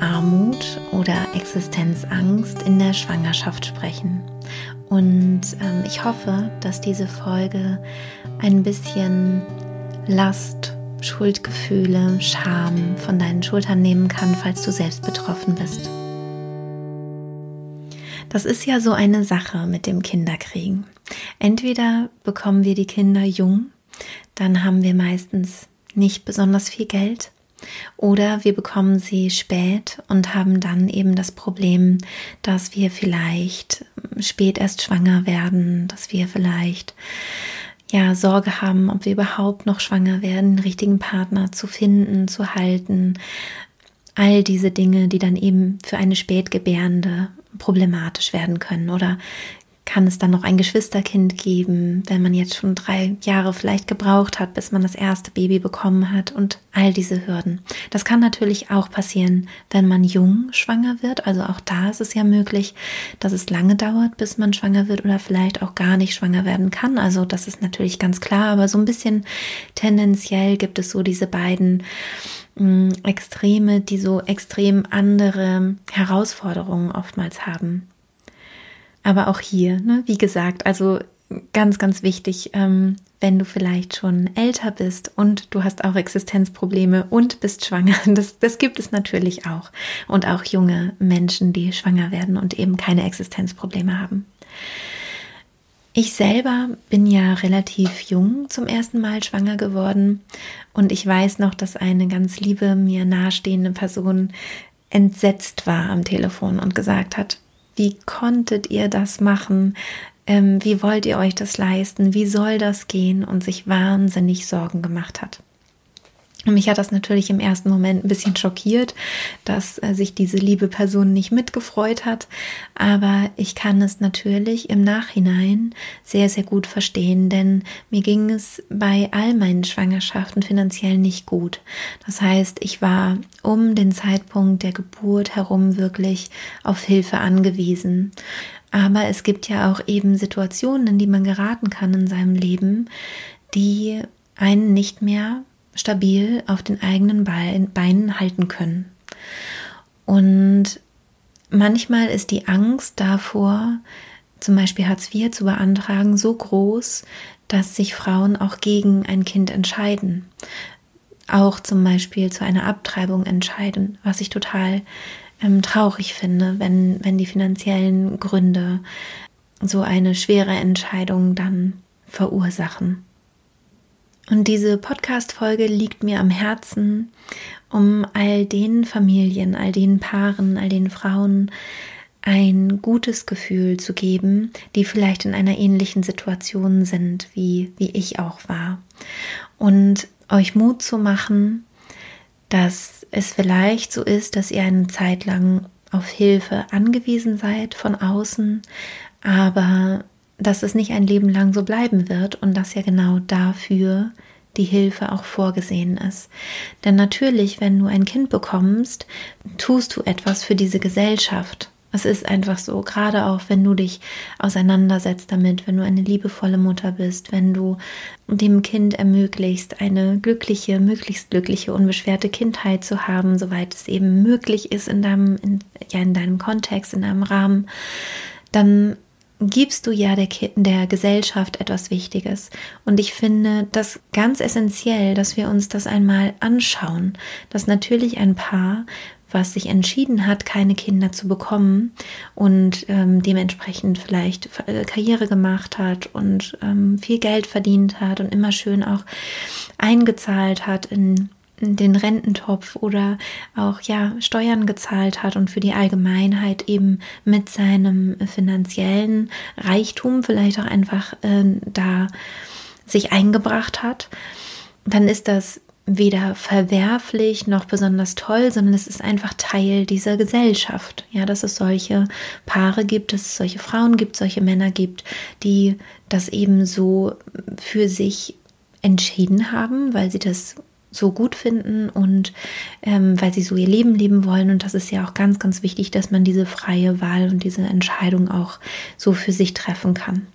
Armut oder Existenzangst in der Schwangerschaft sprechen. Und ähm, ich hoffe, dass diese Folge ein bisschen Last, Schuldgefühle, Scham von deinen Schultern nehmen kann, falls du selbst betroffen bist. Das ist ja so eine Sache mit dem Kinderkriegen. Entweder bekommen wir die Kinder jung, dann haben wir meistens nicht besonders viel Geld oder wir bekommen sie spät und haben dann eben das Problem, dass wir vielleicht spät erst schwanger werden, dass wir vielleicht ja Sorge haben, ob wir überhaupt noch schwanger werden, den richtigen Partner zu finden, zu halten. All diese Dinge, die dann eben für eine Spätgebärende problematisch werden können oder kann es dann noch ein Geschwisterkind geben, wenn man jetzt schon drei Jahre vielleicht gebraucht hat, bis man das erste Baby bekommen hat und all diese Hürden. Das kann natürlich auch passieren, wenn man jung schwanger wird. Also auch da ist es ja möglich, dass es lange dauert, bis man schwanger wird oder vielleicht auch gar nicht schwanger werden kann. Also das ist natürlich ganz klar, aber so ein bisschen tendenziell gibt es so diese beiden mh, mm, Extreme, die so extrem andere Herausforderungen oftmals haben. Aber auch hier, ne, wie gesagt, also ganz, ganz wichtig, ähm, wenn du vielleicht schon älter bist und du hast auch Existenzprobleme und bist schwanger. Das, das gibt es natürlich auch. Und auch junge Menschen, die schwanger werden und eben keine Existenzprobleme haben. Ich selber bin ja relativ jung zum ersten Mal schwanger geworden und ich weiß noch, dass eine ganz liebe, mir nahestehende Person entsetzt war am Telefon und gesagt hat, wie konntet ihr das machen? Ähm, wie wollt ihr euch das leisten? Wie soll das gehen? Und sich wahnsinnig Sorgen gemacht hat. Mich hat das natürlich im ersten Moment ein bisschen schockiert, dass äh, sich diese liebe Person nicht mitgefreut hat. Aber ich kann es natürlich im Nachhinein sehr, sehr gut verstehen, denn mir ging es bei all meinen Schwangerschaften finanziell nicht gut. Das heißt, ich war um den Zeitpunkt der Geburt herum wirklich auf Hilfe angewiesen. Aber es gibt ja auch eben Situationen, in die man geraten kann in seinem Leben, die einen nicht mehr stabil auf den eigenen Beinen halten können. Und manchmal ist die Angst davor, zum Beispiel Hartz IV zu beantragen, so groß, dass sich Frauen auch gegen ein Kind entscheiden. Auch zum Beispiel zu einer Abtreibung entscheiden, was ich total ähm, traurig finde, wenn, wenn die finanziellen Gründe so eine schwere Entscheidung dann verursachen. Und diese Podcast-Folge liegt mir am Herzen, um all den Familien, all den Paaren, all den Frauen ein gutes Gefühl zu geben, die vielleicht in einer ähnlichen Situation sind, wie, wie ich auch war. Und euch Mut zu machen, dass es vielleicht so ist, dass ihr eine Zeit lang auf Hilfe angewiesen seid von außen, aber dass es nicht ein Leben lang so bleiben wird und dass ja genau dafür die Hilfe auch vorgesehen ist. Denn natürlich, wenn du ein Kind bekommst, tust du etwas für diese Gesellschaft. Es ist einfach so, gerade auch wenn du dich auseinandersetzt damit, wenn du eine liebevolle Mutter bist, wenn du dem Kind ermöglicht, eine glückliche, möglichst glückliche, unbeschwerte Kindheit zu haben, soweit es eben möglich ist in deinem, in, ja, in deinem Kontext, in deinem Rahmen, dann gibst du ja der, der Gesellschaft etwas Wichtiges. Und ich finde das ganz essentiell, dass wir uns das einmal anschauen, dass natürlich ein Paar, was sich entschieden hat, keine Kinder zu bekommen und ähm, dementsprechend vielleicht äh, Karriere gemacht hat und ähm, viel Geld verdient hat und immer schön auch eingezahlt hat in den Rententopf oder auch ja Steuern gezahlt hat und für die Allgemeinheit eben mit seinem finanziellen Reichtum vielleicht auch einfach äh, da sich eingebracht hat, dann ist das weder verwerflich noch besonders toll, sondern es ist einfach Teil dieser Gesellschaft. Ja, dass es solche Paare gibt, dass es solche Frauen gibt, solche Männer gibt, die das eben so für sich entschieden haben, weil sie das so gut finden und ähm, weil sie so ihr Leben leben wollen. Und das ist ja auch ganz, ganz wichtig, dass man diese freie Wahl und diese Entscheidung auch so für sich treffen kann.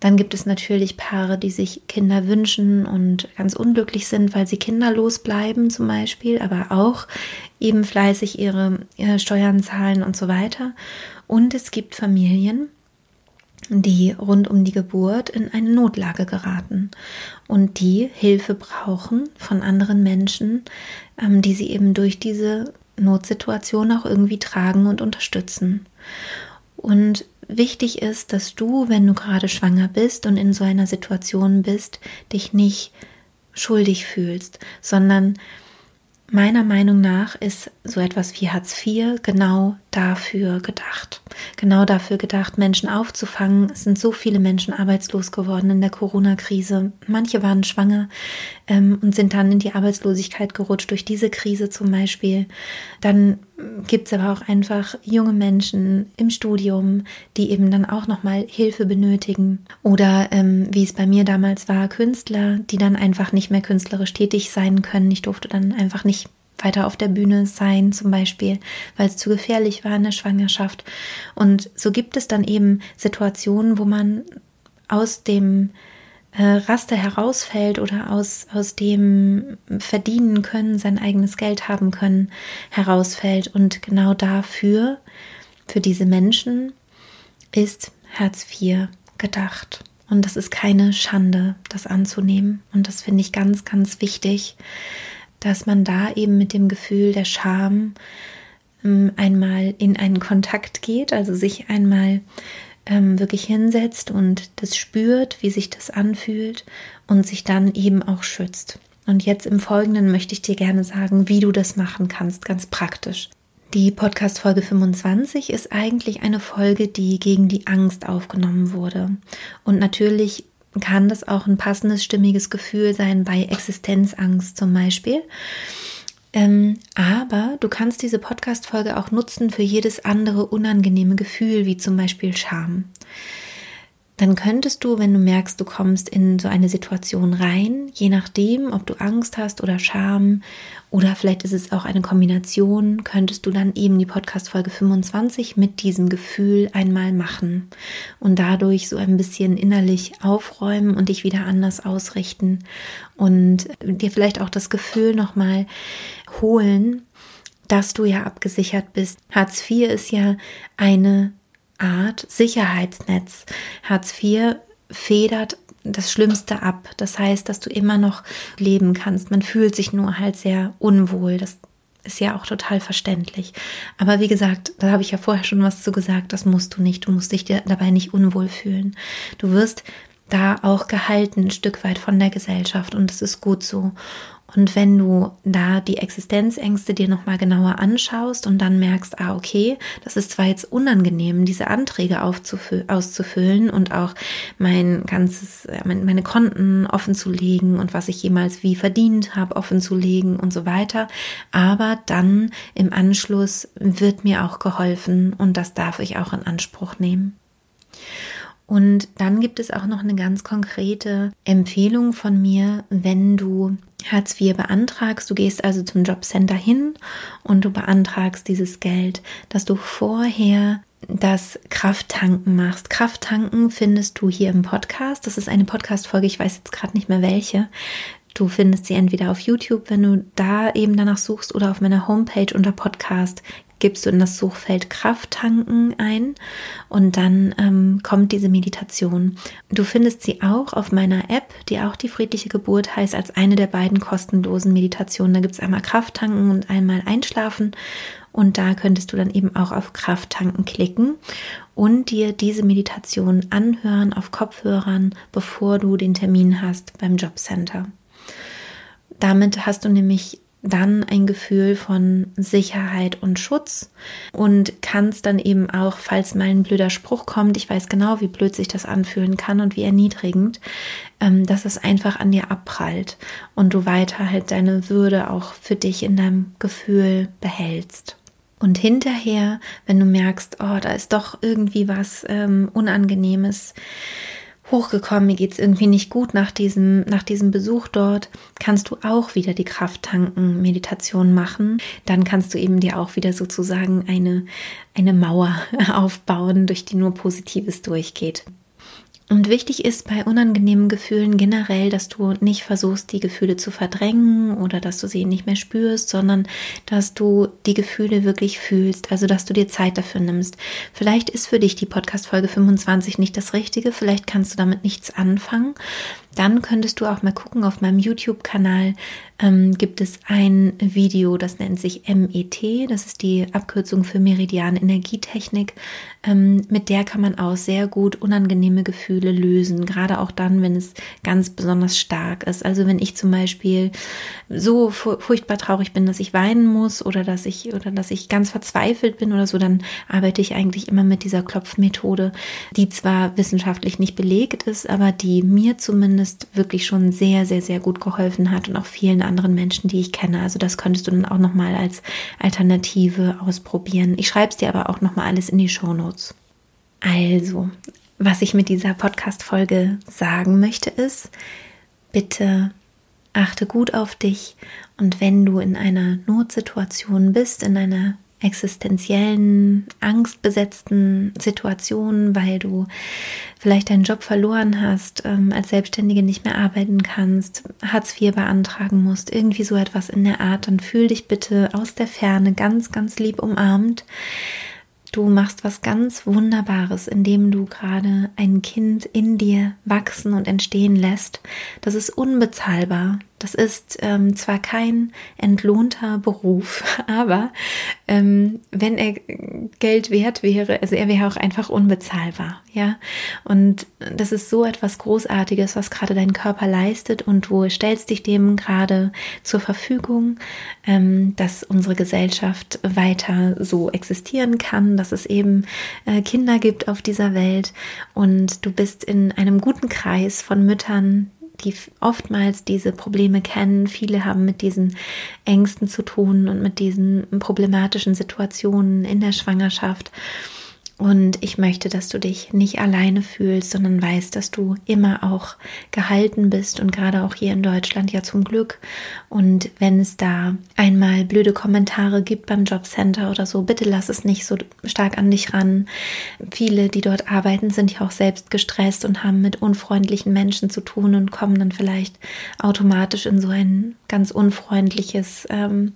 Dann gibt es natürlich Paare, die sich Kinder wünschen und ganz unglücklich sind, weil sie kinderlos bleiben zum Beispiel, aber auch eben fleißig ihre, ihre Steuern zahlen und so weiter. Und es gibt Familien, die rund um die Geburt in eine Notlage geraten und die Hilfe brauchen von anderen Menschen, ähm, die sie eben durch diese Notsituation auch irgendwie tragen und unterstützen. Und wichtig ist, dass du, wenn du gerade schwanger bist und in so einer Situation bist, dich nicht schuldig fühlst, sondern Meiner Meinung nach ist so etwas wie Hartz IV genau dafür gedacht. Genau dafür gedacht, Menschen aufzufangen. Es sind so viele Menschen arbeitslos geworden in der Corona-Krise. Manche waren schwanger ähm, und sind dann in die Arbeitslosigkeit gerutscht durch diese Krise zum Beispiel. Dann gibt es aber auch einfach junge Menschen im Studium, die eben dann auch nochmal Hilfe benötigen. Oder ähm, wie es bei mir damals war, Künstler, die dann einfach nicht mehr künstlerisch tätig sein können. Ich durfte dann einfach nicht weiter auf der Bühne sein, zum Beispiel, weil es zu gefährlich war in der Schwangerschaft. Und so gibt es dann eben Situationen, wo man aus dem Raster herausfällt oder aus, aus dem verdienen können, sein eigenes Geld haben können, herausfällt. Und genau dafür, für diese Menschen, ist Herz IV gedacht. Und das ist keine Schande, das anzunehmen. Und das finde ich ganz, ganz wichtig, dass man da eben mit dem Gefühl der Scham ähm, einmal in einen Kontakt geht, also sich einmal ähm, wirklich hinsetzt und das spürt, wie sich das anfühlt und sich dann eben auch schützt. Und jetzt im Folgenden möchte ich dir gerne sagen, wie du das machen kannst, ganz praktisch. Die Podcast Folge 25 ist eigentlich eine Folge, die gegen die Angst aufgenommen wurde. Und natürlich kann das auch ein passendes, stimmiges Gefühl sein bei Existenzangst zum Beispiel. Ähm, aber du kannst diese Podcast-Folge auch nutzen für jedes andere unangenehme Gefühl, wie zum Beispiel Scham dann könntest du, wenn du merkst, du kommst in so eine Situation rein, je nachdem, ob du Angst hast oder Scham oder vielleicht ist es auch eine Kombination, könntest du dann eben die Podcast Folge 25 mit diesem Gefühl einmal machen und dadurch so ein bisschen innerlich aufräumen und dich wieder anders ausrichten und dir vielleicht auch das Gefühl nochmal holen, dass du ja abgesichert bist. Hartz IV ist ja eine Art Sicherheitsnetz. Hartz IV federt das Schlimmste ab. Das heißt, dass du immer noch leben kannst. Man fühlt sich nur halt sehr unwohl. Das ist ja auch total verständlich. Aber wie gesagt, da habe ich ja vorher schon was zu gesagt, das musst du nicht. Du musst dich dabei nicht unwohl fühlen. Du wirst da auch gehalten, ein Stück weit von der Gesellschaft und das ist gut so. Und wenn du da die Existenzängste dir nochmal genauer anschaust und dann merkst, ah, okay, das ist zwar jetzt unangenehm, diese Anträge auszufüllen und auch mein ganzes, äh, meine Konten offen zu legen und was ich jemals wie verdient habe, offen zu legen und so weiter. Aber dann im Anschluss wird mir auch geholfen und das darf ich auch in Anspruch nehmen. Und dann gibt es auch noch eine ganz konkrete Empfehlung von mir, wenn du Hartz IV beantragst. Du gehst also zum Jobcenter hin und du beantragst dieses Geld, dass du vorher das Krafttanken machst. Krafttanken findest du hier im Podcast. Das ist eine Podcast-Folge, ich weiß jetzt gerade nicht mehr welche. Du findest sie entweder auf YouTube, wenn du da eben danach suchst, oder auf meiner Homepage unter Podcast gibst du in das Suchfeld Kraft tanken ein und dann ähm, kommt diese Meditation. Du findest sie auch auf meiner App, die auch die friedliche Geburt heißt, als eine der beiden kostenlosen Meditationen. Da gibt es einmal Kraft tanken und einmal Einschlafen. Und da könntest du dann eben auch auf Kraft tanken klicken und dir diese Meditation anhören auf Kopfhörern, bevor du den Termin hast beim Jobcenter. Damit hast du nämlich dann ein Gefühl von Sicherheit und Schutz und kannst dann eben auch, falls mal ein blöder Spruch kommt, ich weiß genau, wie blöd sich das anfühlen kann und wie erniedrigend, ähm, dass es einfach an dir abprallt und du weiter halt deine Würde auch für dich in deinem Gefühl behältst. Und hinterher, wenn du merkst, oh, da ist doch irgendwie was ähm, Unangenehmes, hochgekommen, mir geht es irgendwie nicht gut nach diesem, nach diesem Besuch dort, kannst du auch wieder die Krafttanken Meditation machen. Dann kannst du eben dir auch wieder sozusagen eine, eine Mauer aufbauen, durch die nur Positives durchgeht. Und wichtig ist bei unangenehmen Gefühlen generell, dass du nicht versuchst, die Gefühle zu verdrängen oder dass du sie nicht mehr spürst, sondern dass du die Gefühle wirklich fühlst, also dass du dir Zeit dafür nimmst. Vielleicht ist für dich die Podcast-Folge 25 nicht das Richtige, vielleicht kannst du damit nichts anfangen. Dann könntest du auch mal gucken auf meinem YouTube-Kanal, ähm, gibt es ein Video, das nennt sich MET, das ist die Abkürzung für Meridian Energietechnik. Ähm, mit der kann man auch sehr gut unangenehme Gefühle lösen, gerade auch dann, wenn es ganz besonders stark ist. Also wenn ich zum Beispiel so furchtbar traurig bin, dass ich weinen muss oder dass ich oder dass ich ganz verzweifelt bin oder so, dann arbeite ich eigentlich immer mit dieser Klopfmethode, die zwar wissenschaftlich nicht belegt ist, aber die mir zumindest wirklich schon sehr, sehr, sehr gut geholfen hat und auch vielen anderen Menschen, die ich kenne. Also das könntest du dann auch nochmal als Alternative ausprobieren. Ich schreibe es dir aber auch nochmal alles in die Show Notes. Also, was ich mit dieser Podcast-Folge sagen möchte, ist, bitte achte gut auf dich und wenn du in einer Notsituation bist, in einer existenziellen, angstbesetzten Situationen, weil du vielleicht deinen Job verloren hast, ähm, als Selbstständige nicht mehr arbeiten kannst, Hartz IV beantragen musst, irgendwie so etwas in der Art, dann fühl dich bitte aus der Ferne ganz, ganz lieb umarmt. Du machst was ganz Wunderbares, indem du gerade ein Kind in dir wachsen und entstehen lässt. Das ist unbezahlbar. Das ist ähm, zwar kein entlohnter Beruf, aber ähm, wenn er Geld wert wäre, also er wäre auch einfach unbezahlbar, ja. Und das ist so etwas Großartiges, was gerade dein Körper leistet und du stellst dich dem gerade zur Verfügung, ähm, dass unsere Gesellschaft weiter so existieren kann, dass es eben äh, Kinder gibt auf dieser Welt und du bist in einem guten Kreis von Müttern, die oftmals diese Probleme kennen. Viele haben mit diesen Ängsten zu tun und mit diesen problematischen Situationen in der Schwangerschaft. Und ich möchte, dass du dich nicht alleine fühlst, sondern weißt, dass du immer auch gehalten bist und gerade auch hier in Deutschland ja zum Glück. Und wenn es da einmal blöde Kommentare gibt beim Jobcenter oder so, bitte lass es nicht so stark an dich ran. Viele, die dort arbeiten, sind ja auch selbst gestresst und haben mit unfreundlichen Menschen zu tun und kommen dann vielleicht automatisch in so ein ganz unfreundliches ähm,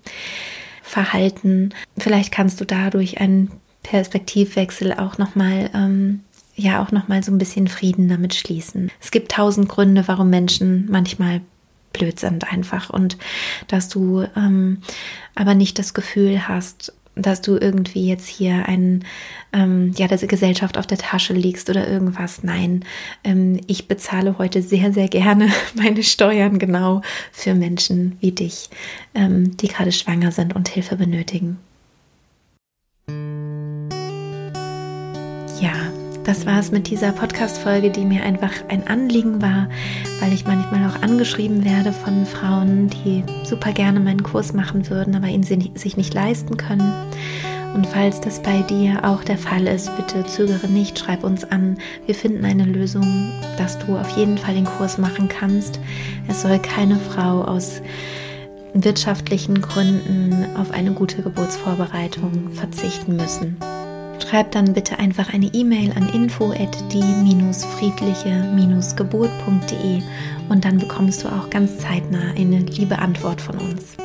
Verhalten. Vielleicht kannst du dadurch ein Perspektivwechsel auch nochmal, ähm, ja, auch nochmal so ein bisschen Frieden damit schließen. Es gibt tausend Gründe, warum Menschen manchmal blöd sind einfach und dass du ähm, aber nicht das Gefühl hast, dass du irgendwie jetzt hier ein, ähm, ja, der Gesellschaft auf der Tasche liegst oder irgendwas. Nein, ähm, ich bezahle heute sehr, sehr gerne meine Steuern genau für Menschen wie dich, ähm, die gerade schwanger sind und Hilfe benötigen. War es mit dieser Podcast-Folge, die mir einfach ein Anliegen war, weil ich manchmal auch angeschrieben werde von Frauen, die super gerne meinen Kurs machen würden, aber ihn sich nicht leisten können. Und falls das bei dir auch der Fall ist, bitte zögere nicht, schreib uns an. Wir finden eine Lösung, dass du auf jeden Fall den Kurs machen kannst. Es soll keine Frau aus wirtschaftlichen Gründen auf eine gute Geburtsvorbereitung verzichten müssen. Schreib dann bitte einfach eine E-Mail an info at die-friedliche-geburt.de und dann bekommst du auch ganz zeitnah eine liebe Antwort von uns.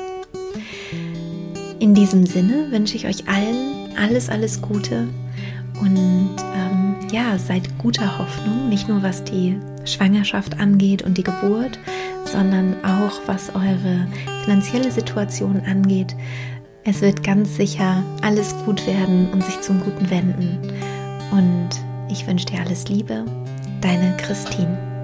In diesem Sinne wünsche ich euch allen alles, alles Gute und ähm, ja, seid guter Hoffnung, nicht nur was die Schwangerschaft angeht und die Geburt, sondern auch was eure finanzielle Situation angeht. Es wird ganz sicher alles gut werden und sich zum Guten wenden. Und ich wünsche dir alles Liebe, deine Christine.